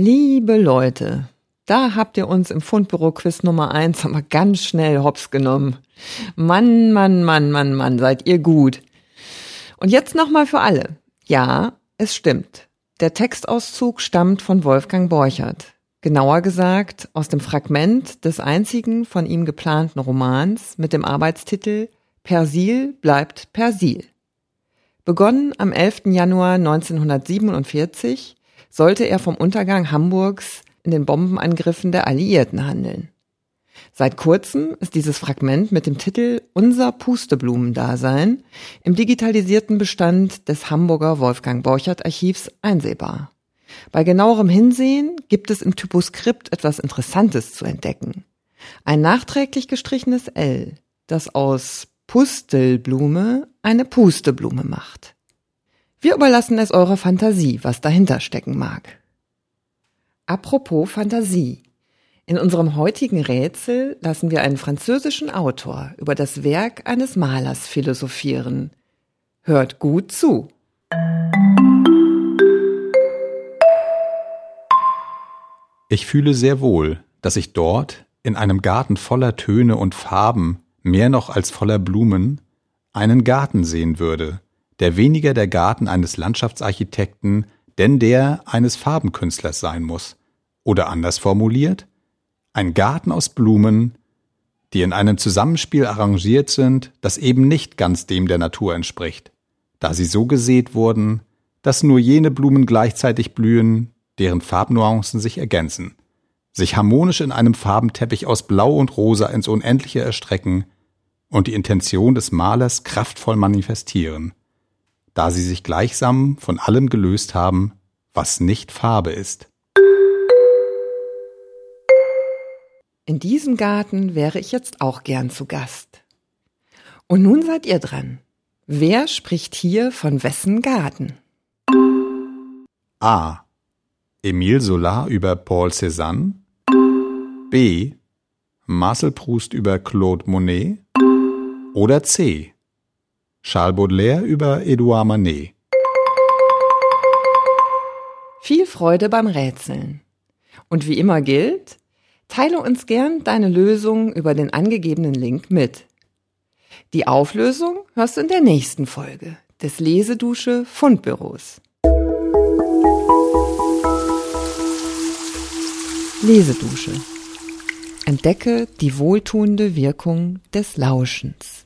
Liebe Leute, da habt ihr uns im Fundbüro Quiz Nummer eins aber ganz schnell hops genommen. Mann, Mann, Mann, Mann, Mann, seid ihr gut. Und jetzt nochmal für alle. Ja, es stimmt. Der Textauszug stammt von Wolfgang Borchert. Genauer gesagt aus dem Fragment des einzigen von ihm geplanten Romans mit dem Arbeitstitel Persil bleibt Persil. Begonnen am 11. Januar 1947 sollte er vom Untergang Hamburgs in den Bombenangriffen der Alliierten handeln. Seit kurzem ist dieses Fragment mit dem Titel Unser Pusteblumendasein im digitalisierten Bestand des Hamburger Wolfgang Borchert Archivs einsehbar. Bei genauerem Hinsehen gibt es im Typoskript etwas Interessantes zu entdecken. Ein nachträglich gestrichenes L, das aus Pustelblume eine Pusteblume macht. Wir überlassen es eurer Fantasie, was dahinter stecken mag. Apropos Fantasie. In unserem heutigen Rätsel lassen wir einen französischen Autor über das Werk eines Malers philosophieren. Hört gut zu. Ich fühle sehr wohl, dass ich dort, in einem Garten voller Töne und Farben, mehr noch als voller Blumen, einen Garten sehen würde, der weniger der Garten eines Landschaftsarchitekten, denn der eines Farbenkünstlers sein muss. Oder anders formuliert, ein Garten aus Blumen, die in einem Zusammenspiel arrangiert sind, das eben nicht ganz dem der Natur entspricht, da sie so gesät wurden, dass nur jene Blumen gleichzeitig blühen, deren Farbnuancen sich ergänzen, sich harmonisch in einem Farbenteppich aus Blau und Rosa ins Unendliche erstrecken und die Intention des Malers kraftvoll manifestieren, da sie sich gleichsam von allem gelöst haben, was nicht Farbe ist. In diesem Garten wäre ich jetzt auch gern zu Gast. Und nun seid ihr dran. Wer spricht hier von wessen Garten? A. Emile Solar über Paul Cézanne. B. Marcel Proust über Claude Monet. Oder C. Charles Baudelaire über Edouard Manet. Viel Freude beim Rätseln. Und wie immer gilt, teile uns gern deine Lösung über den angegebenen Link mit. Die Auflösung hörst du in der nächsten Folge des Lesedusche Fundbüros. Lesedusche. Entdecke die wohltuende Wirkung des Lauschens.